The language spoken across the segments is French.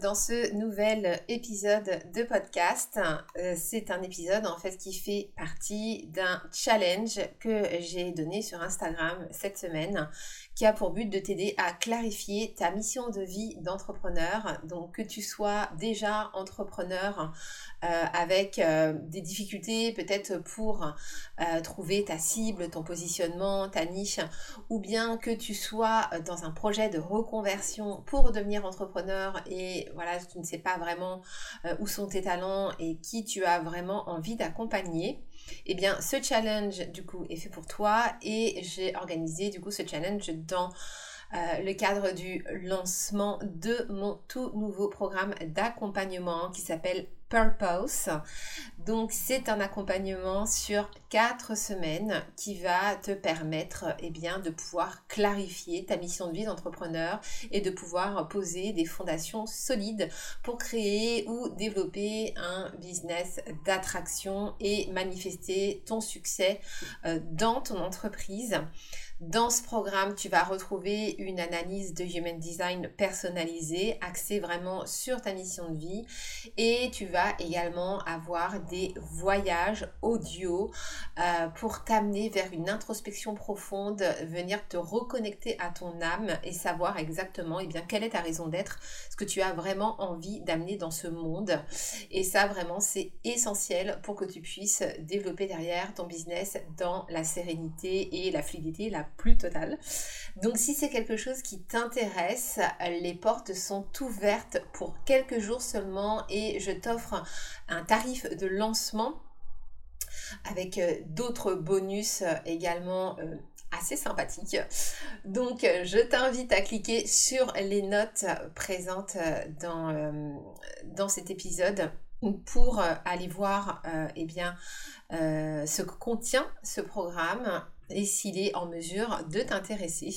Dans ce nouvel épisode de podcast. Euh, c'est un épisode en fait qui fait partie d'un challenge que j'ai donné sur Instagram cette semaine qui a pour but de t'aider à clarifier ta mission de vie d'entrepreneur. Donc que tu sois déjà entrepreneur euh, avec euh, des difficultés peut-être pour trouver ta cible, ton positionnement, ta niche, ou bien que tu sois dans un projet de reconversion pour devenir entrepreneur et voilà, tu ne sais pas vraiment où sont tes talents et qui tu as vraiment envie d'accompagner. Eh bien, ce challenge, du coup, est fait pour toi et j'ai organisé, du coup, ce challenge dans euh, le cadre du lancement de mon tout nouveau programme d'accompagnement qui s'appelle Purpose. Donc c'est un accompagnement sur quatre semaines qui va te permettre eh de pouvoir clarifier ta mission de vie d'entrepreneur et de pouvoir poser des fondations solides pour créer ou développer un business d'attraction et manifester ton succès euh, dans ton entreprise. Dans ce programme, tu vas retrouver une analyse de Human Design personnalisée, axée vraiment sur ta mission de vie. Et tu vas également avoir des voyages audio euh, pour t'amener vers une introspection profonde, venir te reconnecter à ton âme et savoir exactement eh bien, quelle est ta raison d'être, ce que tu as vraiment envie d'amener dans ce monde. Et ça, vraiment, c'est essentiel pour que tu puisses développer derrière ton business dans la sérénité et la fluidité, la plus totale. Donc si c'est quelque chose qui t'intéresse, les portes sont ouvertes pour quelques jours seulement et je t'offre un tarif de lancement avec euh, d'autres bonus euh, également euh, assez sympathiques. Donc je t'invite à cliquer sur les notes présentes dans, dans cet épisode pour aller voir eh bien, ce que contient ce programme et s'il est en mesure de t'intéresser.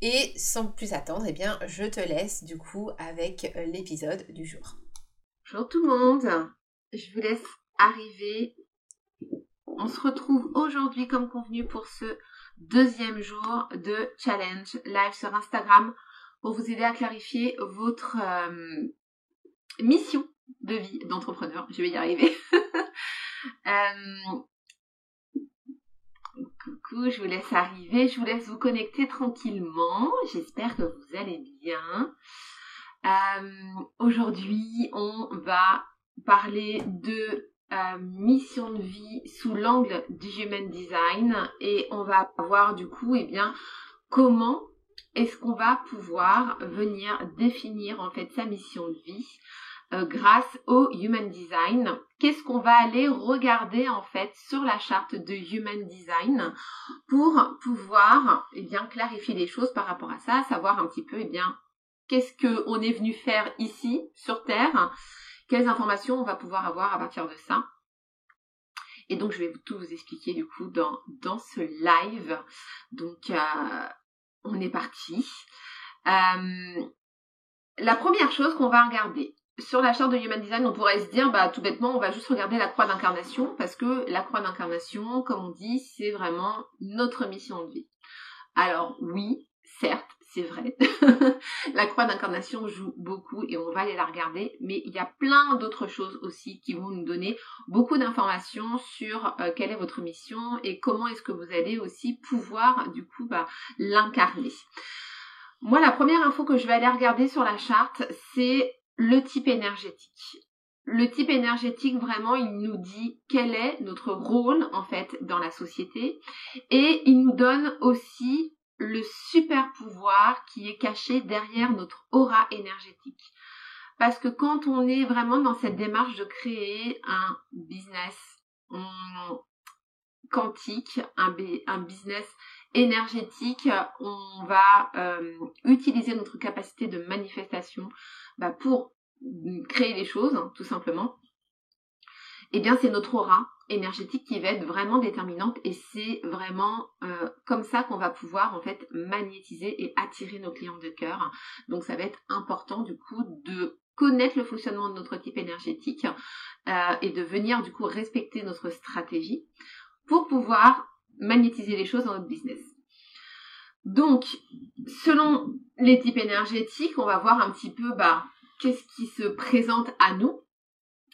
Et sans plus attendre, eh bien, je te laisse du coup avec l'épisode du jour. Bonjour tout le monde, je vous laisse arriver. On se retrouve aujourd'hui comme convenu pour ce deuxième jour de challenge live sur Instagram pour vous aider à clarifier votre euh, mission de vie d'entrepreneur. Je vais y arriver. euh, coucou, je vous laisse arriver, je vous laisse vous connecter tranquillement. J'espère que vous allez bien. Euh, aujourd'hui, on va parler de euh, mission de vie sous l'angle du human design et on va voir du coup, eh bien, comment est-ce qu'on va pouvoir venir définir en fait sa mission de vie euh, grâce au Human Design. Qu'est-ce qu'on va aller regarder en fait sur la charte de Human Design pour pouvoir eh bien clarifier les choses par rapport à ça, savoir un petit peu eh bien qu'est-ce qu'on est venu faire ici sur Terre, quelles informations on va pouvoir avoir à partir de ça. Et donc je vais tout vous expliquer du coup dans, dans ce live. Donc euh, on est parti. Euh, la première chose qu'on va regarder, sur la charte de Human Design, on pourrait se dire, bah, tout bêtement, on va juste regarder la croix d'incarnation, parce que la croix d'incarnation, comme on dit, c'est vraiment notre mission de vie. Alors oui, certes, c'est vrai. la croix d'incarnation joue beaucoup et on va aller la regarder, mais il y a plein d'autres choses aussi qui vont nous donner beaucoup d'informations sur euh, quelle est votre mission et comment est-ce que vous allez aussi pouvoir du coup bah, l'incarner. Moi, la première info que je vais aller regarder sur la charte, c'est le type énergétique. Le type énergétique, vraiment, il nous dit quel est notre rôle, en fait, dans la société. Et il nous donne aussi le super pouvoir qui est caché derrière notre aura énergétique. Parce que quand on est vraiment dans cette démarche de créer un business quantique, un, business énergétique, on va euh, utiliser notre capacité de manifestation bah, pour créer les choses, hein, tout simplement. Eh bien, c'est notre aura énergétique qui va être vraiment déterminante et c'est vraiment euh, comme ça qu'on va pouvoir en fait magnétiser et attirer nos clients de cœur. Donc ça va être important du coup de connaître le fonctionnement de notre type énergétique euh, et de venir du coup respecter notre stratégie pour pouvoir magnétiser les choses dans notre business. Donc, selon les types énergétiques, on va voir un petit peu bah, qu'est-ce qui se présente à nous.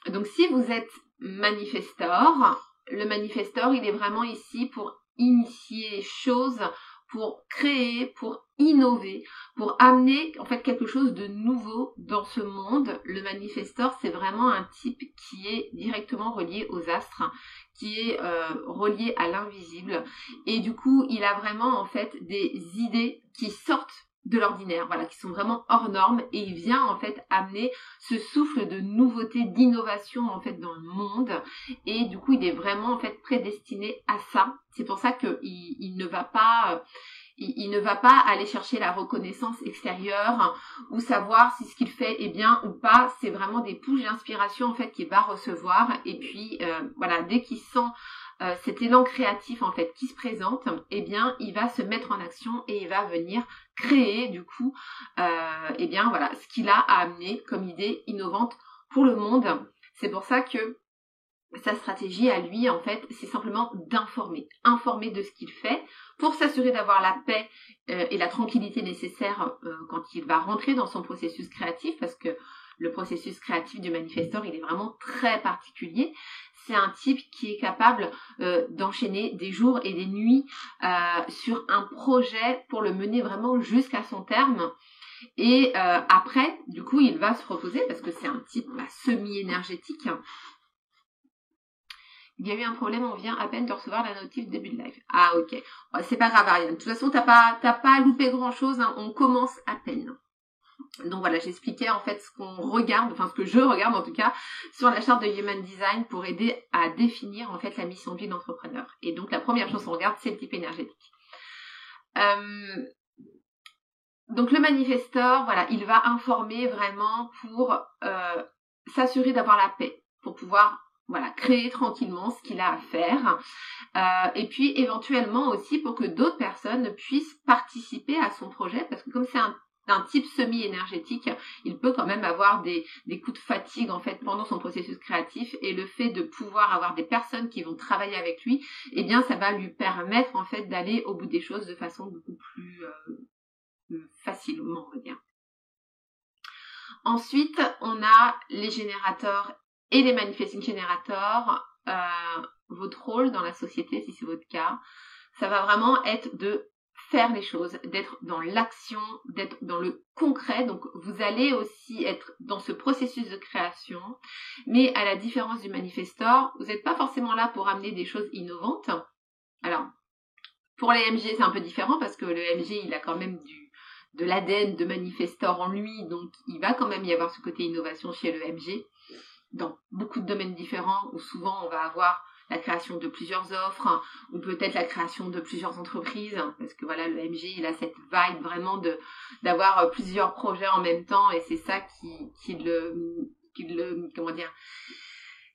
Donc, si vous êtes manifestor, le manifestor, il est vraiment ici pour initier choses, pour créer, pour innover, pour amener en fait quelque chose de nouveau dans ce monde. Le manifestor, c'est vraiment un type qui est directement relié aux astres, qui est euh, relié à l'invisible. Et du coup, il a vraiment en fait des idées qui sortent de l'ordinaire, voilà, qui sont vraiment hors normes et il vient en fait amener ce souffle de nouveauté, d'innovation en fait dans le monde et du coup il est vraiment en fait prédestiné à ça. C'est pour ça qu'il il ne va pas, euh, il, ne va pas aller chercher la reconnaissance extérieure ou savoir si ce qu'il fait est bien ou pas. C'est vraiment des pouces d'inspiration en fait qu'il va recevoir. Et puis euh, voilà, dès qu'il sent euh, cet élan créatif en fait qui se présente, eh bien il va se mettre en action et il va venir créer du coup, euh, eh bien voilà, ce qu'il a à amener comme idée innovante pour le monde. C'est pour ça que sa stratégie à lui, en fait, c'est simplement d'informer, informer de ce qu'il fait pour s'assurer d'avoir la paix euh, et la tranquillité nécessaire euh, quand il va rentrer dans son processus créatif, parce que le processus créatif du manifestor, il est vraiment très particulier. C'est un type qui est capable euh, d'enchaîner des jours et des nuits sur un projet pour le mener vraiment jusqu'à son terme. Et après, du coup, il va se reposer parce que c'est un type bah, semi-énergétique il y a eu un problème, on vient à peine de recevoir la notif début de live. Ah ok, c'est pas grave Ariane. De toute façon, t'as pas, pas loupé grand chose, hein. on commence à peine. Donc voilà, j'expliquais en fait ce qu'on regarde, enfin ce que je regarde en tout cas, sur la charte de Human Design pour aider à définir en fait la mission de vie d'entrepreneur. Et donc la première chose qu'on regarde, c'est le type énergétique. Euh, donc le manifesteur, voilà, il va informer vraiment pour euh, s'assurer d'avoir la paix, pour pouvoir voilà, créer tranquillement ce qu'il a à faire. Euh, et puis éventuellement aussi pour que d'autres personnes puissent participer à son projet, parce que comme c'est un, type semi-énergétique, il peut quand même avoir des, coups de fatigue en fait pendant son processus créatif et le fait de pouvoir avoir des personnes qui vont travailler avec lui, eh bien ça va lui permettre en fait d'aller au bout des choses de façon beaucoup plus euh, facilement, on. Ensuite, on a les générateurs et les manifesting generators, euh, votre rôle dans la société, si c'est votre cas, ça va vraiment être de faire les choses, d'être dans l'action, d'être dans le concret. Donc vous allez aussi être dans ce processus de création, mais à la différence du manifestor, vous n'êtes pas forcément là pour amener des choses innovantes. Alors, pour les MG, c'est un peu différent parce que le MG, il a quand même du, de l'ADN de manifestor en lui, donc il va quand même y avoir ce côté innovation chez le MG dans beaucoup de domaines différents où souvent on va avoir la création de plusieurs offres ou peut-être la création de plusieurs entreprises parce que voilà le MG il a cette vibe vraiment de d'avoir euh, plusieurs projets en même temps et c'est ça qui, le qui le comment dire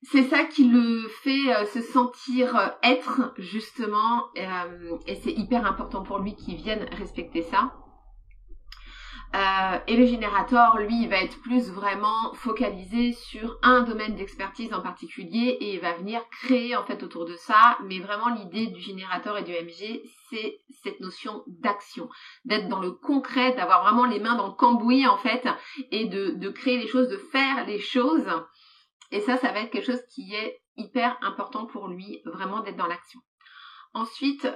c'est ça qui le fait euh, se sentir euh, être justement et c'est hyper important pour lui qu'il vienne respecter ça Euh, et le générateur, lui, il va être plus vraiment focalisé sur un domaine d'expertise en particulier et il va venir créer en fait autour de ça. Mais vraiment, l'idée du générateur et du MG, c'est cette notion d'action, d'être dans le concret, d'avoir vraiment les mains dans le cambouis en fait et de, de créer les choses, de faire les choses. Et ça, ça va être quelque chose qui est hyper important pour lui, vraiment d'être dans l'action. Ensuite,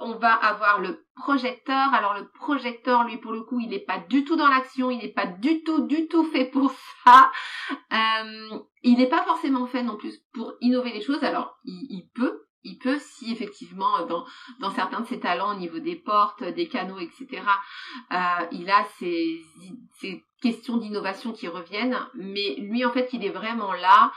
on va avoir le projecteur. Alors le projecteur, lui, pour le coup, il n'est pas du tout dans l'action, il n'est pas du tout, du tout fait pour ça. Euh, il n'est pas forcément fait non plus pour innover les choses. Alors, il, peut, il peut si effectivement dans, dans certains de ses talents au niveau des portes, des canaux, etc. Euh, il a ces questions d'innovation qui reviennent, mais lui en fait il est vraiment là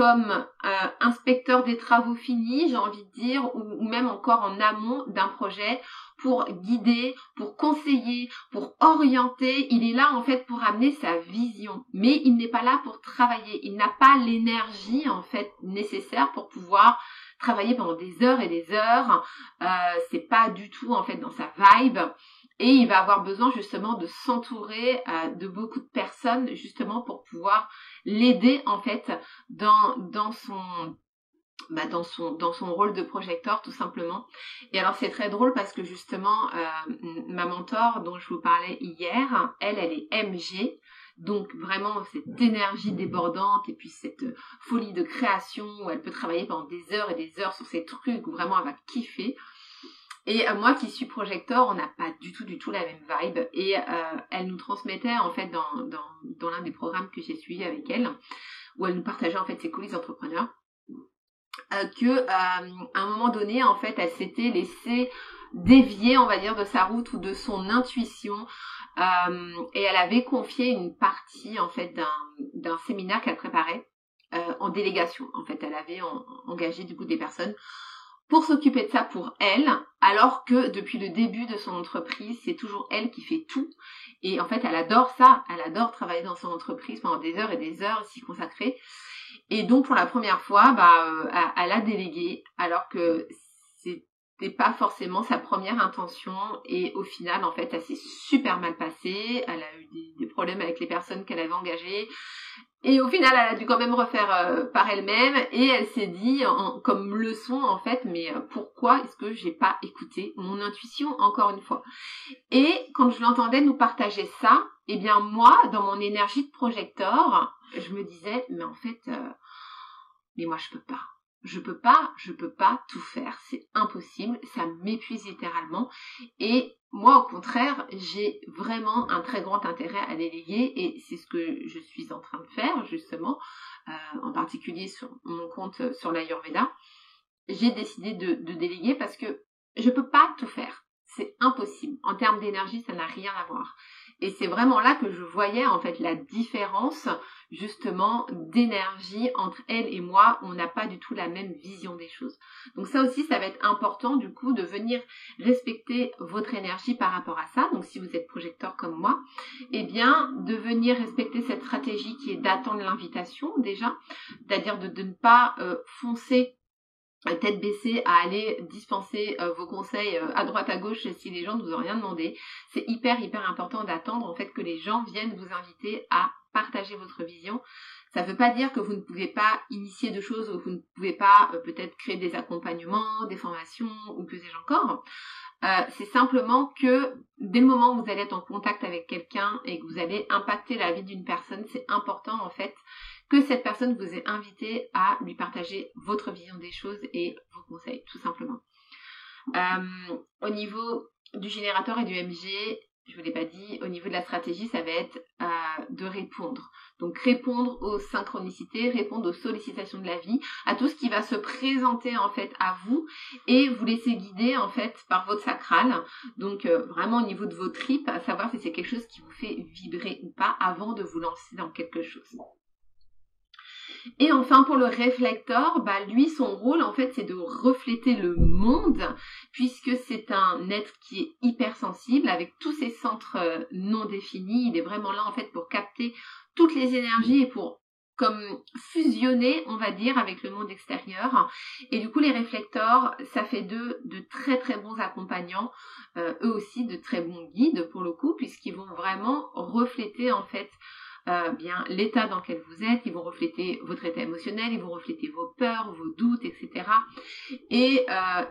euh, inspecteur des travaux finis, j'ai envie de dire, ou, même encore en amont d'un projet pour guider, pour conseiller, pour orienter. Il est là en fait pour amener sa vision, mais il n'est pas là pour travailler. Il n'a pas l'énergie en fait nécessaire pour pouvoir travailler pendant des heures et des heures. Euh, c'est pas du tout en fait dans sa vibe. Et il va avoir besoin justement de s'entourer euh, de beaucoup de personnes justement pour pouvoir l'aider en fait dans, dans son bah, dans son dans son rôle de projecteur tout simplement. Et alors c'est très drôle parce que justement euh, ma mentor dont je vous parlais hier, elle elle est MG. Donc vraiment cette énergie débordante et puis cette folie de création où elle peut travailler pendant des heures et des heures sur ces trucs où vraiment elle va kiffer. Et euh, moi qui suis projecteur, on n'a pas du tout, du tout la même vibe. Et euh, elle nous transmettait en fait dans, l'un des programmes que j'ai suivi avec elle, où elle nous partageait en fait ses coulisses d'entrepreneurs, euh, que à un moment donné, en fait, elle s'était laissée dévier, on va dire, de sa route ou de son intuition. et elle avait confié une partie en fait d'un séminaire qu'elle préparait en délégation. En fait, elle avait engagé du coup des personnes pour s'occuper de ça pour elle, alors que depuis le début de son entreprise, c'est toujours elle qui fait tout. Et en fait, elle adore ça, elle adore travailler dans son entreprise pendant des heures et des heures, s'y consacrer. Et donc pour la première fois, bah, euh, elle a délégué, alors que c'était pas forcément sa première intention. Et au final, en fait, elle s'est super mal passée. Elle a eu des, des problèmes avec les personnes qu'elle avait engagées. Et au final, elle a dû quand même refaire euh, par elle-même et elle s'est dit comme leçon en fait, mais euh, pourquoi est-ce que j'ai pas écouté mon intuition encore une fois? Et quand je l'entendais nous partager ça, eh bien moi, dans mon énergie de projecteur, je me disais mais en fait, euh, mais moi je peux pas. Je peux pas, je peux pas tout faire, c'est impossible, ça m'épuise littéralement. Et moi, au contraire, j'ai vraiment un très grand intérêt à déléguer et c'est ce que je suis en train de faire justement, euh, en particulier sur mon compte sur l'Ayurveda. J'ai décidé de, déléguer parce que je peux pas tout faire. C'est impossible. En termes d'énergie, ça n'a rien à voir. Et c'est vraiment là que je voyais en fait la différence justement d'énergie entre elle et moi. On n'a pas du tout la même vision des choses. Donc ça aussi, ça va être important du coup de venir respecter votre énergie par rapport à ça. Donc si vous êtes projecteur comme moi, eh bien de venir respecter cette stratégie qui est d'attendre l'invitation déjà, c'est-à-dire de, ne pas euh, foncer tête baissée à aller dispenser euh, vos conseils euh, à droite à gauche si les gens ne vous ont rien demandé. C'est hyper hyper important d'attendre en fait que les gens viennent vous inviter à partager votre vision. Ça ne veut pas dire que vous ne pouvez pas initier de choses ou que vous ne pouvez pas euh, peut-être créer des accompagnements, des formations ou que sais-je encore. c'est simplement que dès le moment où vous allez être en contact avec quelqu'un et que vous allez impacter la vie d'une personne, c'est important en fait que cette personne vous ait invité à lui partager votre vision des choses et vos conseils, tout simplement. Euh, au niveau du générateur et du MG, je vous l'ai pas dit, au niveau de la stratégie, ça va être euh, de répondre. Donc répondre aux synchronicités, répondre aux sollicitations de la vie, à tout ce qui va se présenter en fait à vous et vous laisser guider en fait par votre sacral. Donc euh, vraiment au niveau de vos tripes, savoir si c'est quelque chose qui vous fait vibrer ou pas avant de vous lancer dans quelque chose. Et enfin, pour le réflecteur, bah, lui, son rôle, en fait, c'est de refléter le monde, puisque c'est un être qui est hypersensible, avec tous ses centres euh, non définis. Il est vraiment là, en fait, pour capter toutes les énergies et pour comme fusionner, on va dire, avec le monde extérieur. Et du coup, les réflecteurs, ça fait d'eux de très très bons accompagnants, euh, eux aussi de très bons guides pour le coup, puisqu'ils vont vraiment refléter en fait euh, bien l'état dans lequel vous êtes, ils vont refléter votre état émotionnel, ils vont refléter vos peurs, vos doutes, etc. Et euh,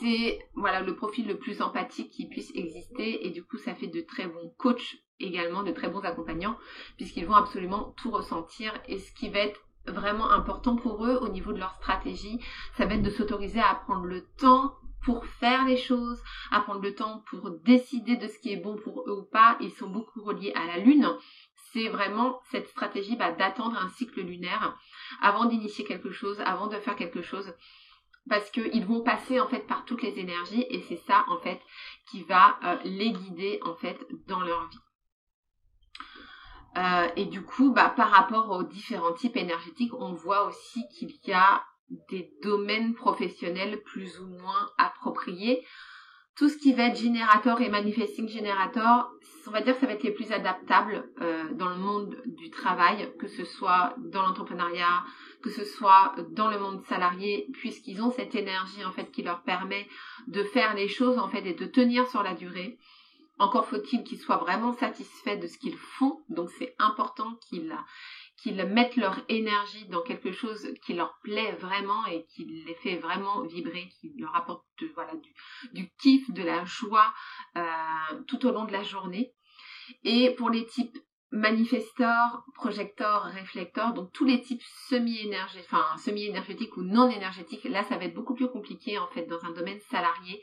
c'est voilà le profil le plus empathique qui puisse exister et du coup ça fait de très bons coachs également, de très bons accompagnants puisqu'ils vont absolument tout ressentir et ce qui va être vraiment important pour eux au niveau de leur stratégie, ça va être de s'autoriser à prendre le temps pour faire les choses, à prendre le temps pour décider de ce qui est bon pour eux ou pas. Ils sont beaucoup reliés à la lune. C'est vraiment cette stratégie bah, d'attendre un cycle lunaire avant d'initier quelque chose, avant de faire quelque chose parce qu'ils vont passer en fait par toutes les énergies et c'est ça en fait qui va euh, les guider en fait dans leur vie. Euh, et du coup, bah, par rapport aux différents types énergétiques, on voit aussi qu'il y a des domaines professionnels plus ou moins appropriés. Tout ce qui va être générateur et manifesting générateur, on va dire que ça va être les plus adaptables euh, dans le monde du travail, que ce soit dans l'entrepreneuriat, que ce soit dans le monde salarié, puisqu'ils ont cette énergie en fait qui leur permet de faire les choses en fait et de tenir sur la durée. Encore faut-il qu'ils soient vraiment satisfaits de ce qu'ils font, donc c'est important qu'ils qu'ils mettent leur énergie dans quelque chose qui leur plaît vraiment et qui les fait vraiment vibrer, qui leur apporte voilà, du, kiff, de la joie euh, tout au long de la journée. Et pour les types manifestors, projecteurs, réflecteurs, donc tous les types semi-énergétiques, enfin semi-énergétiques ou non énergétiques, là ça va être beaucoup plus compliqué en fait dans un domaine salarié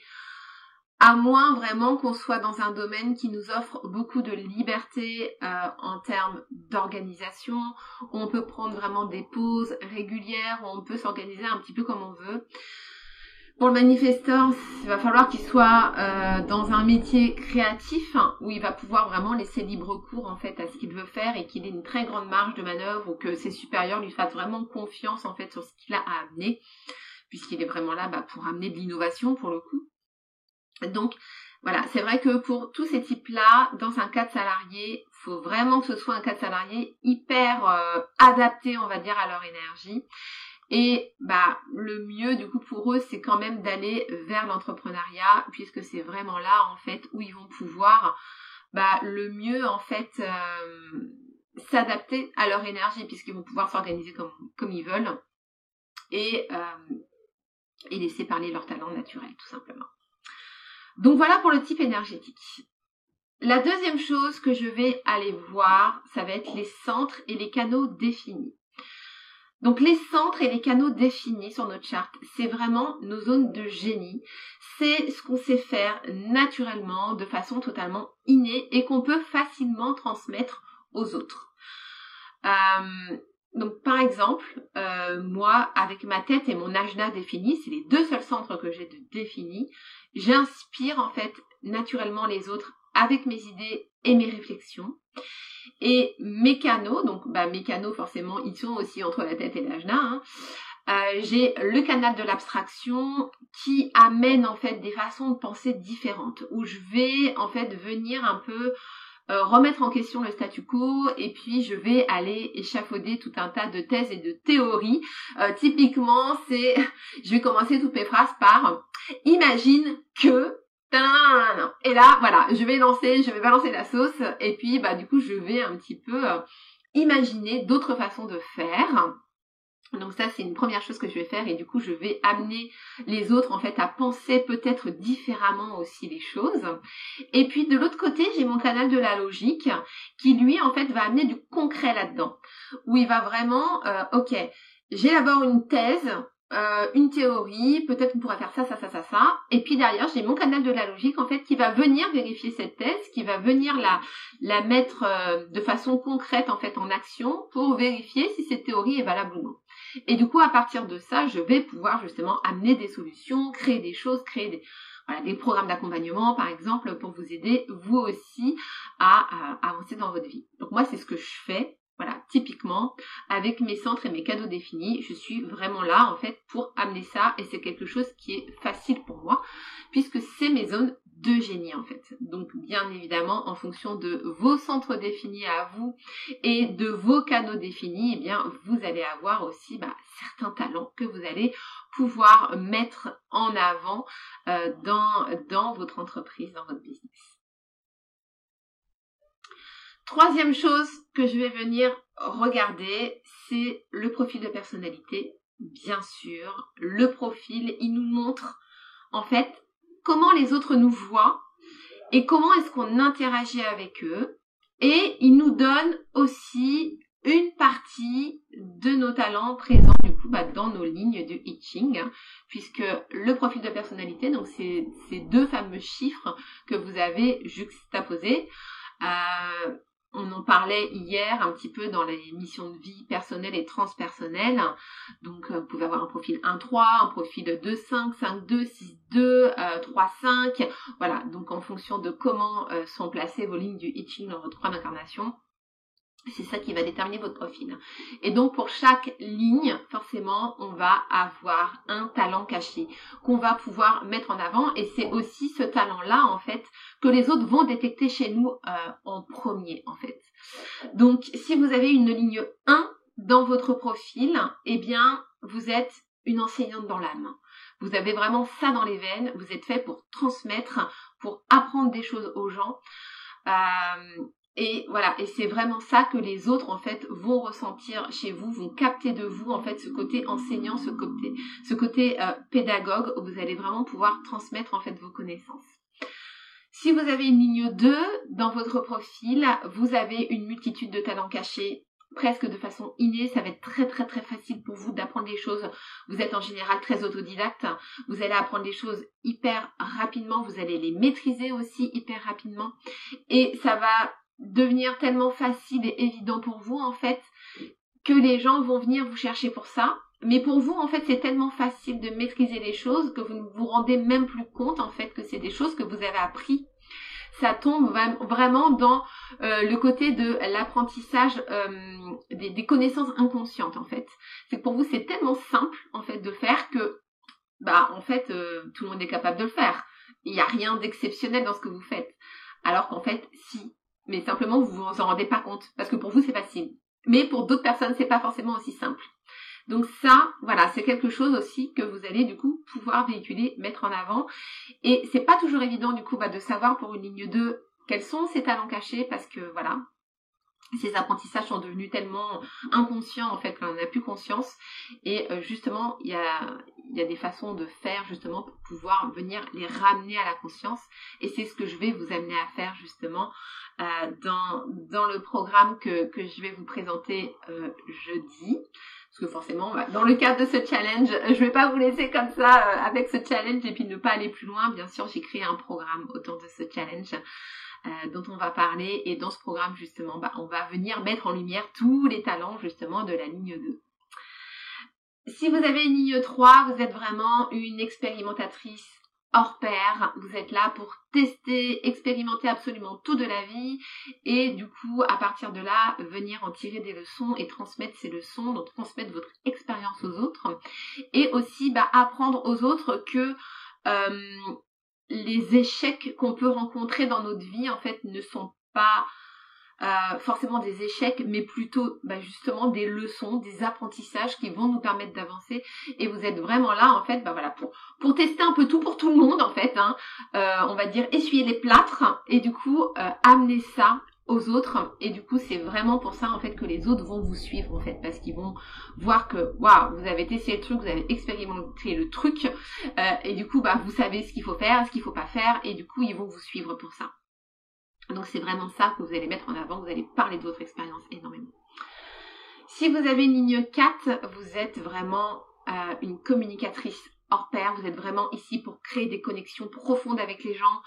à moins vraiment qu'on soit dans un domaine qui nous offre beaucoup de liberté euh, en termes d'organisation, où on peut prendre vraiment des pauses régulières, où on peut s'organiser un petit peu comme on veut. Pour le manifesteur, il va falloir qu'il soit euh, dans un métier créatif hein, où il va pouvoir vraiment laisser libre cours en fait à ce qu'il veut faire et qu'il ait une très grande marge de manœuvre ou que ses supérieurs lui fassent vraiment confiance en fait sur ce qu'il a à amener puisqu'il est vraiment là bah, pour amener de l'innovation pour le coup. Donc voilà, c'est vrai que pour tous ces types-là, dans un cadre salarié, faut vraiment que ce soit un cadre salarié hyper euh, adapté, on va dire, à leur énergie. Et bah le mieux du coup pour eux, c'est quand même d'aller vers l'entrepreneuriat, puisque c'est vraiment là en fait où ils vont pouvoir bah le mieux en fait euh, s'adapter à leur énergie, puisqu'ils vont pouvoir s'organiser comme, comme ils veulent et, euh, et laisser parler leur talent naturel tout simplement. Donc voilà pour le type énergétique. La deuxième chose que je vais aller voir, ça va être les centres et les canaux définis. Donc les centres et les canaux définis sur notre charte, c'est vraiment nos zones de génie. C'est ce qu'on sait faire naturellement, de façon totalement innée et qu'on peut facilement transmettre aux autres. Euh, donc par exemple, euh, moi avec ma tête et mon ajna défini, c'est les deux seuls centres que j'ai définis, j'inspire en fait naturellement les autres avec mes idées et mes réflexions. Et mes canaux, donc bah, mes canaux forcément ils sont aussi entre la tête et l'ajna. Hein. Euh, j'ai le canal de l'abstraction qui amène en fait des façons de penser différentes, où je vais en fait venir un peu euh, remettre en question le statu quo et puis je vais aller échafauder tout un tas de thèses et de théories. Euh, typiquement, c'est, je vais commencer toutes mes phrases par imagine que et là, voilà, je vais lancer, je vais balancer la sauce et puis bah du coup je vais un petit peu euh, imaginer d'autres façons de faire donc ça, c'est une première chose que je vais faire et du coup, je vais amener les autres en fait à penser peut-être différemment aussi les choses. Et puis de l'autre côté, j'ai mon canal de la logique qui lui en fait va amener du concret là-dedans, où il va vraiment, euh, ok, j'élabore une thèse, euh, une théorie, peut-être qu'on pourrait faire ça, ça, ça, ça, ça. Et puis derrière, j'ai mon canal de la logique en fait qui va venir vérifier cette thèse, qui va venir la, la mettre euh, de façon concrète en fait en action pour vérifier si cette théorie est valable ou non. Et du coup, à partir de ça, je vais pouvoir justement amener des solutions, créer des choses, créer des, voilà, des programmes d'accompagnement, par exemple, pour vous aider, vous aussi, à, avancer dans votre vie. Donc moi, c'est ce que je fais. Voilà, typiquement, avec mes centres et mes cadeaux définis, je suis vraiment là, en fait, pour amener ça, et c'est quelque chose qui est facile pour moi, puisque c'est mes zones de génie en fait. Donc bien évidemment en fonction de vos centres définis à vous et de vos canaux définis, eh bien vous allez avoir aussi bah, certains talents que vous allez pouvoir mettre en avant euh, dans, dans votre entreprise, dans votre business. Troisième chose que je vais venir regarder, c'est le profil de personnalité. Bien sûr, le profil, il nous montre en fait comment les autres nous voient et comment est-ce qu'on interagit avec eux. Et il nous donne aussi une partie de nos talents présents du coup bah, dans nos lignes de Itching, puisque le profil de personnalité, donc c'est ces deux fameux chiffres que vous avez juxtaposés, euh, on en parlait hier un petit peu dans les missions de vie personnelle et transpersonnelle. Donc, euh, vous pouvez avoir un profil 1-3, un profil 2-5, 5-2, 6-2, 3-5. Voilà, donc en fonction de comment euh, sont placées vos lignes du Itching dans votre croix d'incarnation, c'est ça qui va déterminer votre profil. Et donc pour chaque ligne, forcément, on va avoir un talent caché qu'on va pouvoir mettre en avant. Et c'est aussi ce talent-là, en fait, que les autres vont détecter chez nous euh, en premier, en fait. Donc si vous avez une ligne 1 dans votre profil, eh bien, vous êtes une enseignante dans l'âme. Vous avez vraiment ça dans les veines. Vous êtes fait pour transmettre, pour apprendre des choses aux gens. Euh, et voilà, et c'est vraiment ça que les autres en fait vont ressentir chez vous, vont capter de vous en fait ce côté enseignant, ce côté, ce côté euh, pédagogue où vous allez vraiment pouvoir transmettre en fait vos connaissances. Si vous avez une ligne 2 dans votre profil, vous avez une multitude de talents cachés presque de façon innée, ça va être très très très facile pour vous d'apprendre les choses. Vous êtes en général très autodidacte, vous allez apprendre les choses hyper rapidement, vous allez les maîtriser aussi hyper rapidement et ça va devenir tellement facile et évident pour vous en fait que les gens vont venir vous chercher pour ça. Mais pour vous en fait c'est tellement facile de maîtriser les choses que vous ne vous rendez même plus compte en fait que c'est des choses que vous avez appris. Ça tombe vraiment dans euh, le côté de l'apprentissage euh, des, connaissances inconscientes en fait. C'est que pour vous c'est tellement simple en fait de faire que bah en fait euh, tout le monde est capable de le faire. Il n'y a rien d'exceptionnel dans ce que vous faites. Alors qu'en fait si mais simplement vous vous en rendez pas compte parce que pour vous c'est facile. Mais pour d'autres personnes c'est pas forcément aussi simple. Donc ça, voilà, c'est quelque chose aussi que vous allez du coup pouvoir véhiculer, mettre en avant. Et c'est pas toujours évident du coup bah, de savoir pour une ligne 2 quels sont ces talents cachés parce que voilà, ces apprentissages sont devenus tellement inconscients en fait qu'on n'en a plus conscience. Et euh, justement il y a, y a des façons de faire justement pour pouvoir venir les ramener à la conscience. Et c'est ce que je vais vous amener à faire justement euh, dans, dans le programme que, que je vais vous présenter euh, jeudi. Parce que forcément, bah, dans le cadre de ce challenge, je vais pas vous laisser comme ça avec ce challenge et puis ne pas aller plus loin. Bien sûr, j'ai créé un programme autour de ce challenge euh, dont on va parler. Et dans ce programme, justement, bah, on va venir mettre en lumière tous les talents, justement, de la ligne 2. Si vous avez une ligne 3, vous êtes vraiment une expérimentatrice hors pair. Vous êtes là pour tester, expérimenter absolument tout de la vie et du coup, à partir de là, venir en tirer des leçons et transmettre ces leçons, donc transmettre votre expérience aux autres et aussi bah, apprendre aux autres que euh, les échecs qu'on peut rencontrer dans notre vie en fait ne sont pas euh, forcément des échecs, mais plutôt bah, justement des leçons, des apprentissages qui vont nous permettre d'avancer. Et vous êtes vraiment là en fait, bah voilà, pour tester un peu tout pour tout le monde en fait. Hein. Euh, on va dire essuyer les plâtres et du coup euh, amener ça aux autres. Et du coup c'est vraiment pour ça en fait que les autres vont vous suivre en fait parce qu'ils vont voir que waouh vous avez essayé le truc vous avez expérimenté le truc euh, et du coup bah vous savez ce qu'il faut faire ce qu'il faut pas faire et du coup ils vont vous suivre pour ça. Donc c'est vraiment ça que vous allez mettre en avant vous allez parler de votre expérience énormément. Si vous avez une ligne 4 vous êtes vraiment euh, une communicatrice hors pair vous êtes vraiment ici pour créer des connexions profondes avec les gens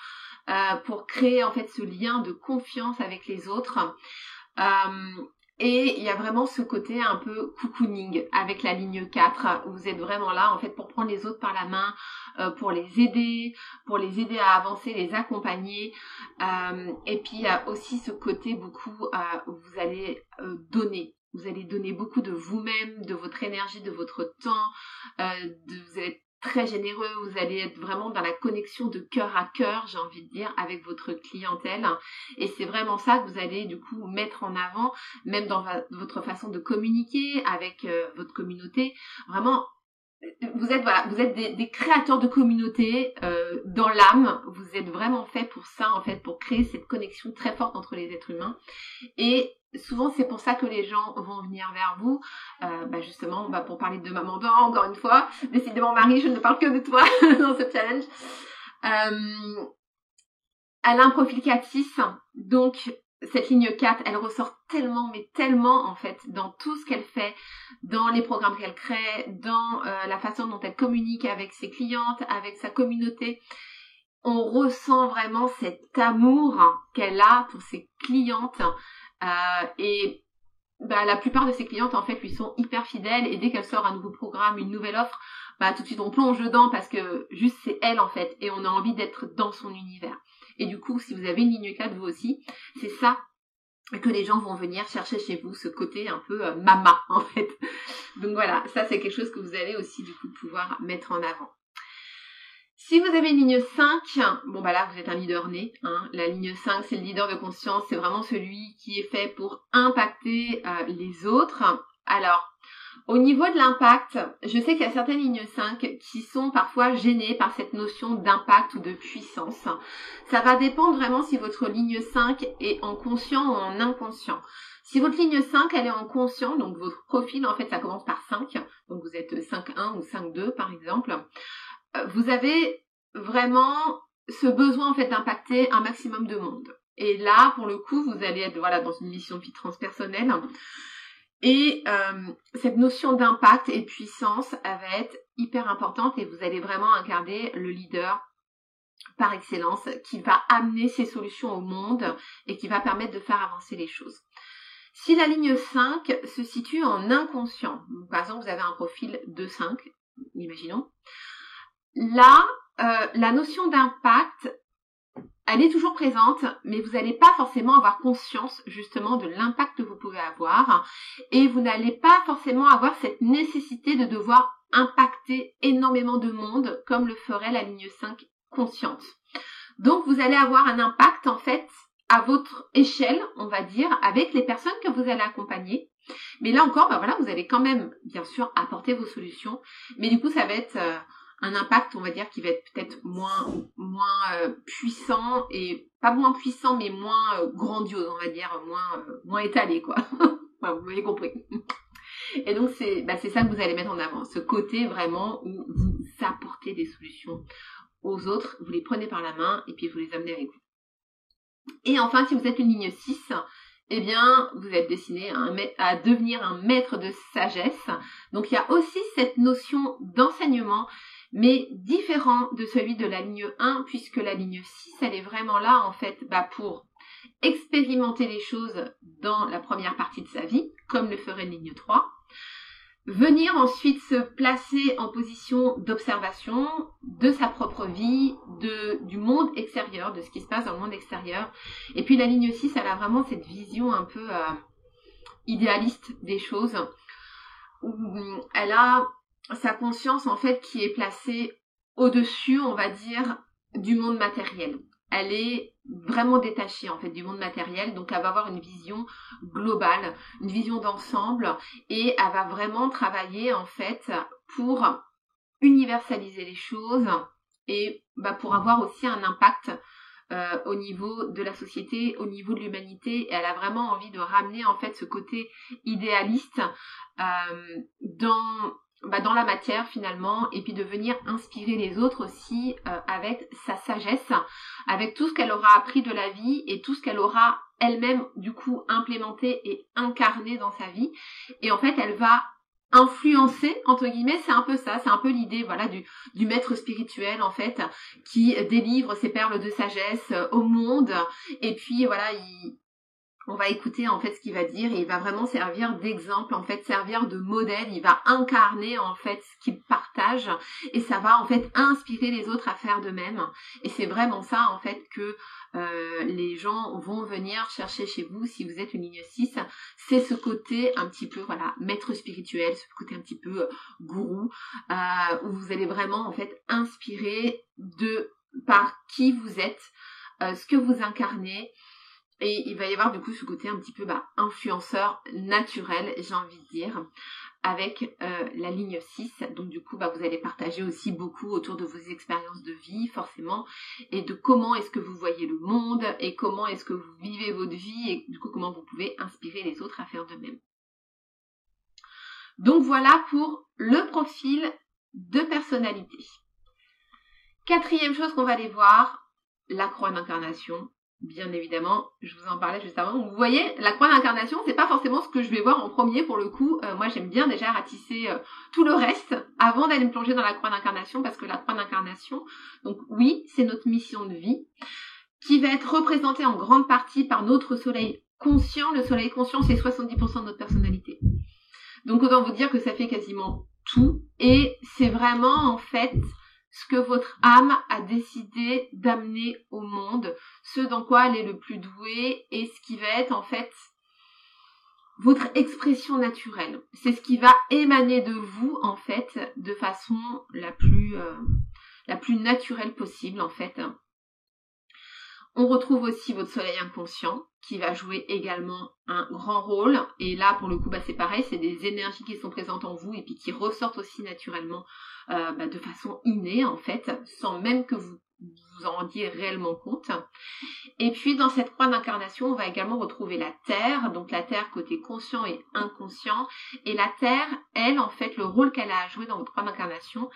euh, pour créer en fait ce lien de confiance avec les autres. Euh, et il y a vraiment ce côté un peu cocooning avec la ligne 4. Vous êtes vraiment là en fait pour prendre les autres par la main, euh, pour les aider, pour les aider à avancer, les accompagner. et puis il y a aussi ce côté beaucoup où vous allez donner. Vous allez donner beaucoup de vous-même, de votre énergie, de votre temps. de, vous allez très généreux, vous allez être vraiment dans la connexion de cœur à cœur, j'ai envie de dire, avec votre clientèle. Et c'est vraiment ça que vous allez du coup mettre en avant, même dans votre façon de communiquer avec euh, votre communauté. Vraiment, vous êtes voilà, vous êtes des, créateurs de communauté euh, dans l'âme. Vous êtes vraiment fait pour ça en fait, pour créer cette connexion très forte entre les êtres humains. Et souvent c'est pour ça que les gens vont venir vers vous, euh, bah, justement bah, pour parler de maman d'or, encore une fois. Décidément Marie, je ne parle que de toi dans ce challenge. Euh, elle a un profil 4-6, donc cette ligne 4, elle ressort tellement, mais tellement en fait, dans tout ce qu'elle fait, dans les programmes qu'elle crée, dans euh, la façon dont elle communique avec ses clientes, avec sa communauté. On ressent vraiment cet amour qu'elle a pour ses clientes euh, et bah, la plupart de ses clientes en fait lui sont hyper fidèles et dès qu'elle sort un nouveau programme, une nouvelle offre, bah tout de suite on plonge dedans parce que juste c'est elle en fait et on a envie d'être dans son univers. Et du coup, si vous avez une ligne 4 vous aussi, c'est ça que les gens vont venir chercher chez vous, ce côté un peu euh, mama en fait. Donc voilà, ça c'est quelque chose que vous allez aussi du coup pouvoir mettre en avant. Si vous avez une ligne 5, bon bah là vous êtes un leader né. Hein. La ligne 5 c'est le leader de conscience, c'est vraiment celui qui est fait pour impacter euh, les autres. Alors, au niveau de l'impact, je sais qu'il y a certaines lignes 5 qui sont parfois gênées par cette notion d'impact ou de puissance. Ça va dépendre vraiment si votre ligne 5 est en conscient ou en inconscient. Si votre ligne 5, elle est en conscient, donc votre profil, en fait, ça commence par 5, donc vous êtes 5-1 ou 5-2 par exemple, vous avez vraiment ce besoin en fait d'impacter un maximum de monde. Et là, pour le coup, vous allez être voilà dans une mission de vie transpersonnelle. Et euh, cette notion d'impact et de puissance, elle va être hyper importante et vous allez vraiment incarner le leader par excellence qui va amener ses solutions au monde et qui va permettre de faire avancer les choses. Si la ligne 5 se situe en inconscient, par exemple vous avez un profil de 5, imaginons, Là, euh, la notion d'impact, elle est toujours présente, mais vous n'allez pas forcément avoir conscience justement de l'impact que vous pouvez avoir et vous n'allez pas forcément avoir cette nécessité de devoir impacter énormément de monde comme le ferait la ligne 5 consciente. Donc vous allez avoir un impact en fait à votre échelle, on va dire, avec les personnes que vous allez accompagner. Mais là encore, ben voilà, vous allez quand même bien sûr apporter vos solutions, mais du coup ça va être euh, un impact, on va dire, qui va être peut-être moins, moins euh, puissant et pas moins puissant, mais moins euh, grandiose, on va dire, moins, euh, moins étalé, quoi. vous m'avez compris. Et donc c'est bah, c'est ça que vous allez mettre en avant, ce côté vraiment où vous apportez des solutions aux autres, vous les prenez par la main et puis vous les amenez avec vous. Et enfin, si vous êtes une ligne 6, eh bien, vous êtes destiné à, devenir un maître de sagesse. Donc, il y a aussi cette notion d'enseignement mais différent de celui de la ligne 1, puisque la ligne 6, elle est vraiment là, en fait, bah, pour expérimenter les choses dans la première partie de sa vie, comme le ferait une ligne 3. Venir ensuite se placer en position d'observation de sa propre vie, du monde extérieur, de ce qui se passe dans le monde extérieur. Et puis la ligne 6, elle a vraiment cette vision un peu euh, idéaliste des choses. Elle a sa conscience en fait qui est placée au-dessus, on va dire, du monde matériel. Elle est vraiment détachée en fait du monde matériel, donc elle va avoir une vision globale, une vision d'ensemble, et elle va vraiment travailler en fait pour universaliser les choses et bah, pour avoir aussi un impact euh, au niveau de la société, au niveau de l'humanité. Et elle a vraiment envie de ramener en fait ce côté idéaliste euh, dans bah, dans la matière finalement et puis de venir inspirer les autres aussi euh, avec sa sagesse, avec tout ce qu'elle aura appris de la vie et tout ce qu'elle aura elle-même du coup implémenté et incarné dans sa vie. Et en fait, elle va influencer entre guillemets c'est un peu ça c'est un peu l'idée voilà du, du maître spirituel en fait qui délivre ses perles de sagesse au monde et puis voilà il, on va écouter en fait ce qu'il va dire et il va vraiment servir d'exemple, en fait servir de modèle, il va incarner en fait ce qu'il partage et ça va en fait inspirer les autres à faire de même. Et c'est vraiment ça en fait que euh, les gens vont venir chercher chez vous si vous êtes une ligne 6. C'est ce côté un petit peu voilà maître spirituel, ce côté un petit peu euh, gourou euh, où vous allez vraiment en fait inspirer de par qui vous êtes, ce que vous incarnez et il va y avoir du coup ce côté un petit peu bah, influenceur naturel, j'ai envie de dire, avec euh, la ligne 6. Donc du coup, bah, vous allez partager aussi beaucoup autour de vos expériences de vie, forcément, et de comment est-ce que vous voyez le monde, et comment est-ce que vous vivez votre vie, et du coup comment vous pouvez inspirer les autres à faire de même. Donc voilà pour le profil de personnalité. Quatrième chose qu'on va aller voir, la croix d'incarnation bien évidemment, je vous en parlais juste avant. vous voyez, la croix d'incarnation, c'est pas forcément ce que je vais voir en premier pour le coup. Euh, moi, j'aime bien déjà ratisser euh, tout le reste avant d'aller me plonger dans la croix d'incarnation parce que la croix d'incarnation, donc oui, c'est notre mission de vie qui va être représentée en grande partie par notre soleil conscient. Le soleil conscient, c'est 70% de notre personnalité. Donc autant vous dire que ça fait quasiment tout et c'est vraiment en fait ce que votre âme a décidé d'amener au monde, ce dans quoi elle est le plus douée et ce qui va être en fait votre expression naturelle. C'est ce qui va émaner de vous en fait de façon la plus euh, la plus naturelle possible en fait. On retrouve aussi votre soleil inconscient qui va jouer également un grand rôle. Et là, pour le coup, bah, c'est pareil, c'est des énergies qui sont présentes en vous et puis qui ressortent aussi naturellement euh, bah, de façon innée, en fait, sans même que vous vous en rendiez réellement compte. Et puis dans cette croix d'incarnation, on va également retrouver la Terre, donc la Terre côté conscient et inconscient. Et la Terre, elle, en fait, le rôle qu'elle a à jouer dans votre croix d'incarnation,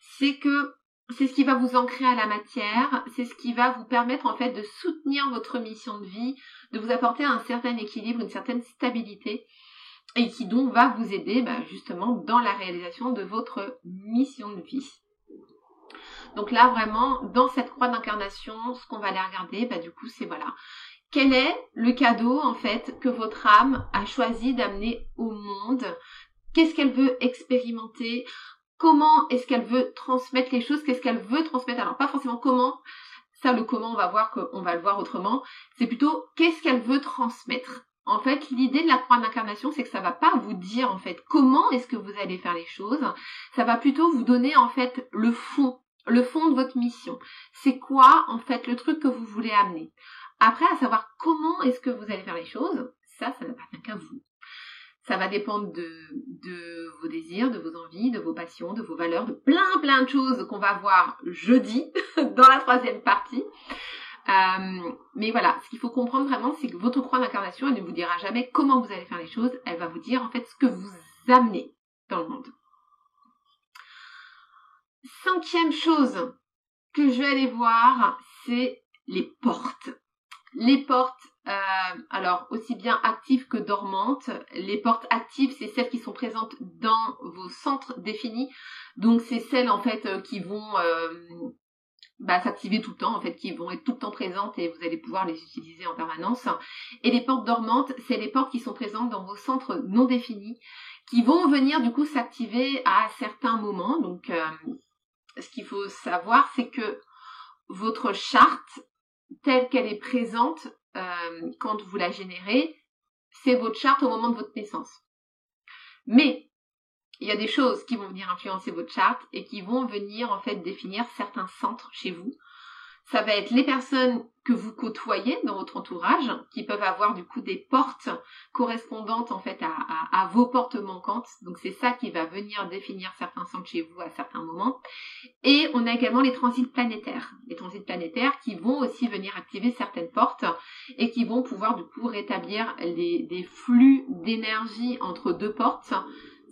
c'est que c'est ce qui va vous ancrer à la matière, c'est ce qui va vous permettre en fait de soutenir votre mission de vie, de vous apporter un certain équilibre, une certaine stabilité et qui donc va vous aider bah, justement dans la réalisation de votre mission de vie. Donc là vraiment dans cette croix d'incarnation, ce qu'on va aller regarder, bah, du coup c'est voilà, quel est le cadeau en fait que votre âme a choisi d'amener au monde? Qu'est-ce qu'elle veut expérimenter? Comment est-ce qu'elle veut transmettre les choses, qu'est-ce qu'elle veut transmettre. Alors pas forcément comment, ça le comment on va voir qu'on va le voir autrement, c'est plutôt qu'est-ce qu'elle veut transmettre. En fait, l'idée de la croix d'incarnation, c'est que ça va pas vous dire en fait comment est-ce que vous allez faire les choses, ça va plutôt vous donner en fait le fond, le fond de votre mission. C'est quoi en fait le truc que vous voulez amener. Après, à savoir comment est-ce que vous allez faire les choses, ça, ça n'appartient qu'à vous. Ça va dépendre de, vos désirs, de vos envies, de vos passions, de vos valeurs, de plein plein de choses qu'on va voir jeudi dans la troisième partie. Euh, mais voilà, ce qu'il faut comprendre vraiment, c'est que votre croix d'incarnation, elle ne vous dira jamais comment vous allez faire les choses, elle va vous dire en fait ce que vous amenez dans le monde. Cinquième chose que je vais aller voir, c'est les portes. Les portes, euh, alors aussi bien actives que dormantes. Les portes actives, c'est celles qui sont présentes dans vos centres définis. Donc c'est celles en fait euh, qui vont euh, bah, s'activer tout le temps, en fait, qui vont être tout le temps présentes et vous allez pouvoir les utiliser en permanence. Et les portes dormantes, c'est les portes qui sont présentes dans vos centres non définis, qui vont venir du coup s'activer à certains moments. Donc ce qu'il faut savoir, c'est que votre charte telle qu'elle est présente euh, quand vous la générez, c'est votre charte au moment de votre naissance. Mais il y a des choses qui vont venir influencer votre charte et qui vont venir en fait définir certains centres chez vous ça va être les personnes que vous côtoyez dans votre entourage, qui peuvent avoir du coup des portes correspondantes en fait à, vos portes manquantes. Donc c'est ça qui va venir définir certains centres chez vous à certains moments. Et on a également les transits planétaires. Les transits planétaires qui vont aussi venir activer certaines portes et qui vont pouvoir du coup rétablir des flux d'énergie entre deux portes.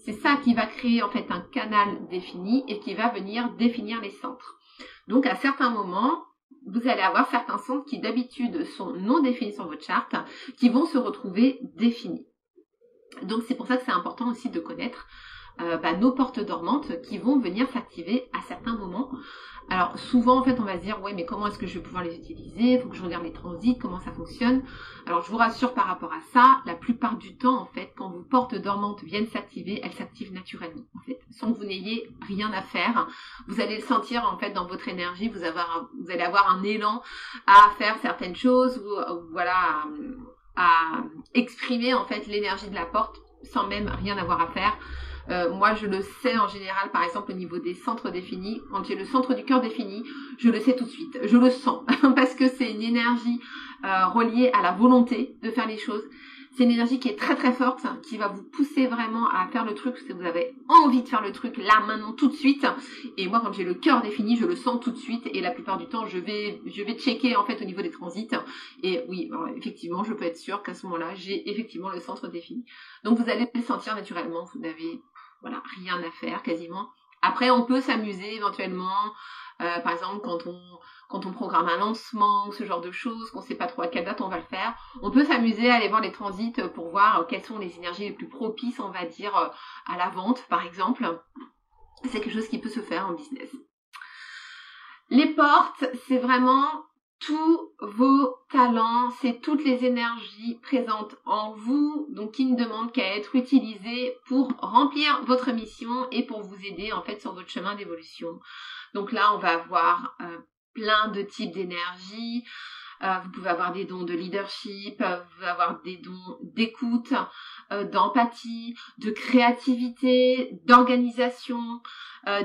C'est ça qui va créer en fait un canal défini et qui va venir définir les centres. Donc à certains moments, vous allez avoir certains centres qui d'habitude sont non définis sur votre charte, qui vont se retrouver définis. Donc c'est pour ça que c'est important aussi de connaître euh, bah, nos portes dormantes qui vont venir s'activer à certains moments. Alors souvent en fait on va se dire ouais mais comment est-ce que je vais pouvoir les utiliser? Il faut que je regarde les transits, comment ça fonctionne? Alors je vous rassure par rapport à ça, la plupart du temps en fait quand vos portes dormantes viennent s'activer, elles s'activent naturellement en fait, sans que vous n'ayez rien à faire. Vous allez le sentir en fait dans votre énergie, vous allez avoir un élan à faire certaines choses, ou, voilà, à exprimer en fait l'énergie de la porte sans même rien avoir à faire. Euh, moi, je le sais en général, par exemple, au niveau des centres définis. Quand j'ai le centre du cœur défini, je le sais tout de suite. Je le sens parce que c'est une énergie euh, reliée à la volonté de faire les choses. C'est une énergie qui est très très forte, qui va vous pousser vraiment à faire le truc si vous avez envie de faire le truc là, maintenant, tout de suite. Et moi, quand j'ai le cœur défini, je le sens tout de suite. Et la plupart du temps, je vais, je vais checker en fait au niveau des transits. Et oui, effectivement, je peux être sûre qu'à ce moment-là, j'ai effectivement le centre défini. Donc vous allez le sentir naturellement. Vous n'avez voilà, rien à faire quasiment. Après, on peut s'amuser éventuellement, euh, par exemple quand on quand on programme un lancement, ce genre de choses, qu'on ne sait pas trop à quelle date on va le faire. On peut s'amuser à aller voir les transits pour voir quelles sont les énergies les plus propices, on va dire, à la vente, par exemple. C'est quelque chose qui peut se faire en business. Les portes, c'est vraiment tous vos talents, c'est toutes les énergies présentes en vous, donc qui ne demandent qu'à être utilisées pour remplir votre mission et pour vous aider en fait sur votre chemin d'évolution. Donc là, on va avoir euh, plein de types d'énergie. Euh, vous pouvez avoir des dons de leadership, vous pouvez avoir des dons d'écoute, euh, d'empathie, de créativité, d'organisation,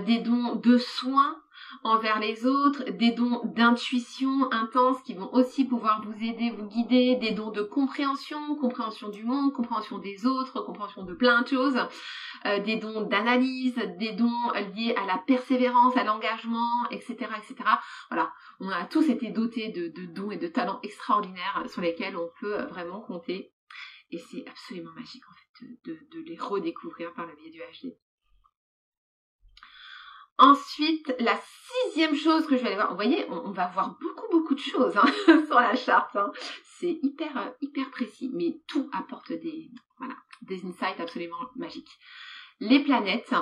des dons de soins envers les autres, des dons d'intuition intense qui vont aussi pouvoir vous aider, vous guider, des dons de compréhension, compréhension du monde, compréhension des autres, compréhension de plein de choses, euh, des dons d'analyse, des dons liés à la persévérance, à l'engagement, etc., etc. Voilà, on a tous été dotés de, dons et de talents extraordinaires sur lesquels on peut vraiment compter. Et c'est absolument magique en fait de, de les redécouvrir par le biais du HD. Ensuite, la sixième chose que je vais aller voir, vous voyez, on, va voir beaucoup beaucoup de choses hein, sur la charte. Hein. C'est hyper euh, hyper précis, mais tout apporte des voilà des insights absolument magiques. Les planètes.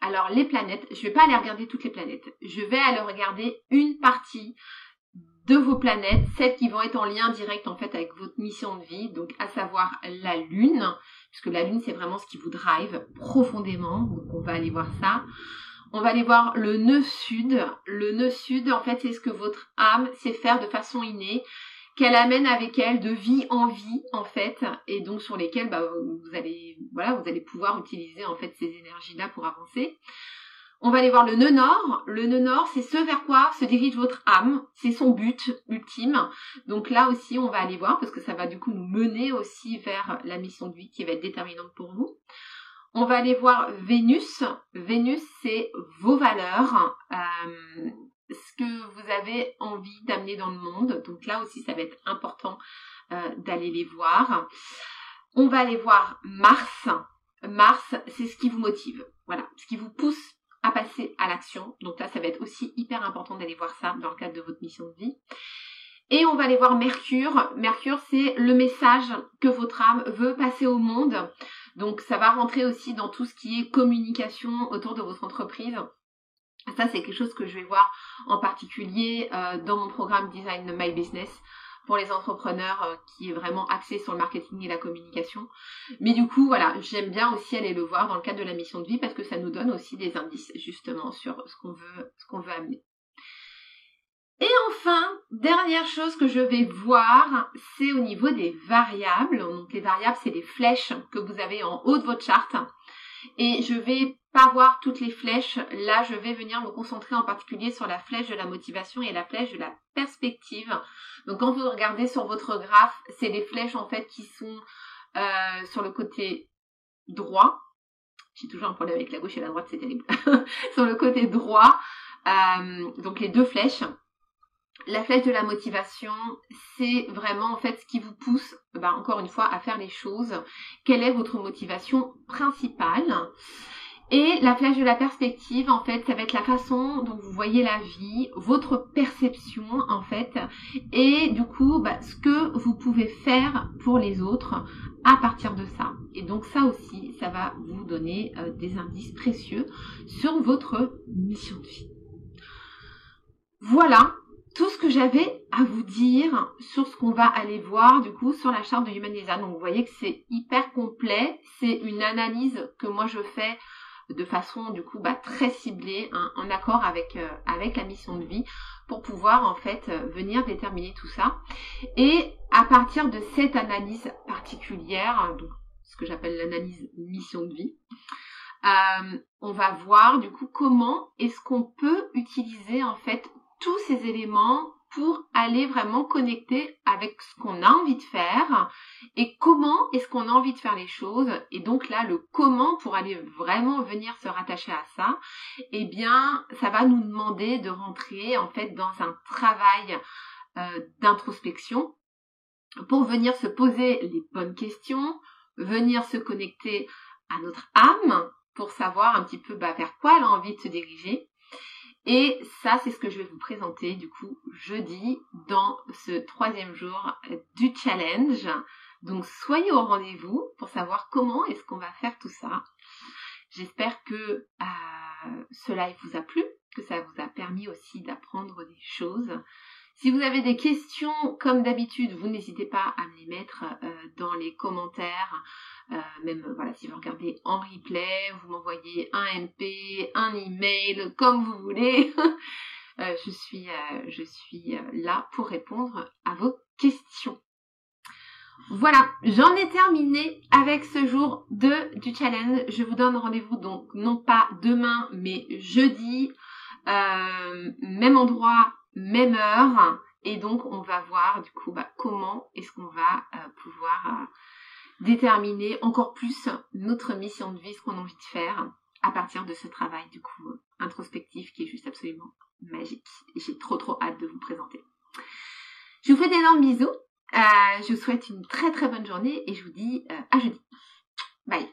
Alors les planètes, je vais pas aller regarder toutes les planètes. Je vais aller regarder une partie de vos planètes, celles qui vont être en lien direct en fait avec votre mission de vie, donc à savoir la Lune, puisque la Lune c'est vraiment ce qui vous drive profondément. Donc on va aller voir ça. On va aller voir le nœud sud. Le nœud sud, en fait, c'est ce que votre âme sait faire de façon innée, qu'elle amène avec elle de vie en vie, en fait, et donc sur lesquelles bah, vous allez, pouvoir utiliser ces énergies-là pour avancer. On va aller voir le nœud nord. Le nœud nord, c'est ce vers quoi se dirige votre âme. C'est son but ultime. Donc là aussi, on va aller voir parce que ça va du coup nous mener aussi vers la mission de vie qui va être déterminante pour vous. On va aller voir Vénus. Vénus, c'est vos valeurs, euh, ce que vous avez envie d'amener dans le monde. Donc là aussi, ça va être important euh, d'aller les voir. On va aller voir Mars. Mars, c'est ce qui vous motive. Voilà, ce qui vous pousse à passer à l'action. Donc là, ça va être aussi hyper important d'aller voir ça dans le cadre de votre mission de vie. Et on va aller voir Mercure. Mercure, c'est le message que votre âme veut passer au monde. Donc ça va rentrer aussi dans tout ce qui est communication autour de votre entreprise. Ça, c'est quelque chose que je vais voir en particulier euh, dans mon programme Design My Business pour les entrepreneurs euh, qui est vraiment axé sur le marketing et la communication. Mais du coup, voilà, j'aime bien aussi aller le voir dans le cadre de la mission de vie parce que ça nous donne aussi des indices justement sur ce qu'on veut, ce qu'on veut amener. Et enfin, dernière chose que je vais voir, c'est au niveau des variables. Donc les variables, c'est les flèches que vous avez en haut de votre charte. Et je vais pas voir toutes les flèches. Là, je vais venir me concentrer en particulier sur la flèche de la motivation et la flèche de la perspective. Donc quand vous regardez sur votre graphe, c'est les flèches en fait qui sont euh, sur le côté droit. J'ai toujours un problème avec la gauche et la droite, c'est terrible. sur le côté droit, euh, donc les deux flèches la flèche de la motivation, c'est vraiment en fait ce qui vous pousse, bah, encore une fois, à faire les choses. Quelle est votre motivation principale? Et la flèche de la perspective, en fait, ça va être la façon dont vous voyez la vie, votre perception, en fait, et du coup, bah, ce que vous pouvez faire pour les autres à partir de ça. Et donc ça aussi, ça va vous donner euh, des indices précieux sur votre mission de vie. voilà tout ce que j'avais à vous dire sur ce qu'on va aller voir du coup sur la charte de Human Design. Donc vous voyez que c'est hyper complet, c'est une analyse que moi je fais de façon du coup bah, très ciblée, hein, en accord avec, euh, avec la mission de vie, pour pouvoir en fait euh, venir déterminer tout ça. Et à partir de cette analyse particulière, donc ce que j'appelle l'analyse mission de vie, euh, on va voir du coup comment est-ce qu'on peut utiliser en fait tous ces éléments pour aller vraiment connecter avec ce qu'on a envie de faire et comment est-ce qu'on a envie de faire les choses. Et donc là le comment pour aller vraiment venir se rattacher à ça eh bien ça va nous demander de rentrer en fait dans un travail euh, d'introspection pour venir se poser les bonnes questions venir se connecter à notre âme pour savoir un petit peu bah, vers quoi elle a envie de se diriger et ça, c'est ce que je vais vous présenter du coup jeudi dans ce troisième jour du challenge. Donc soyez au rendez-vous pour savoir comment est-ce qu'on va faire tout ça. J'espère que euh, ce live vous a plu, que ça vous a permis aussi d'apprendre des choses. Si vous avez des questions, comme d'habitude, vous n'hésitez pas à me les mettre euh, dans les commentaires. Euh, même voilà, si vous regardez en replay, vous m'envoyez un MP, un email, comme vous voulez. Euh, je suis, je suis là pour répondre à vos questions. Voilà, j'en ai terminé avec ce jour de du challenge. Je vous donne rendez-vous donc non pas demain mais jeudi, même endroit, même heure. Et donc, on va voir du coup bah, comment est-ce qu'on va euh, pouvoir euh, déterminer encore plus notre mission de vie, ce qu'on a envie de faire à partir de ce travail du coup introspectif qui est juste absolument magique. Et j'ai trop trop hâte de vous présenter. Je vous fais d'énormes bisous. Euh, je vous souhaite une très très bonne journée et je vous dis à jeudi. Bye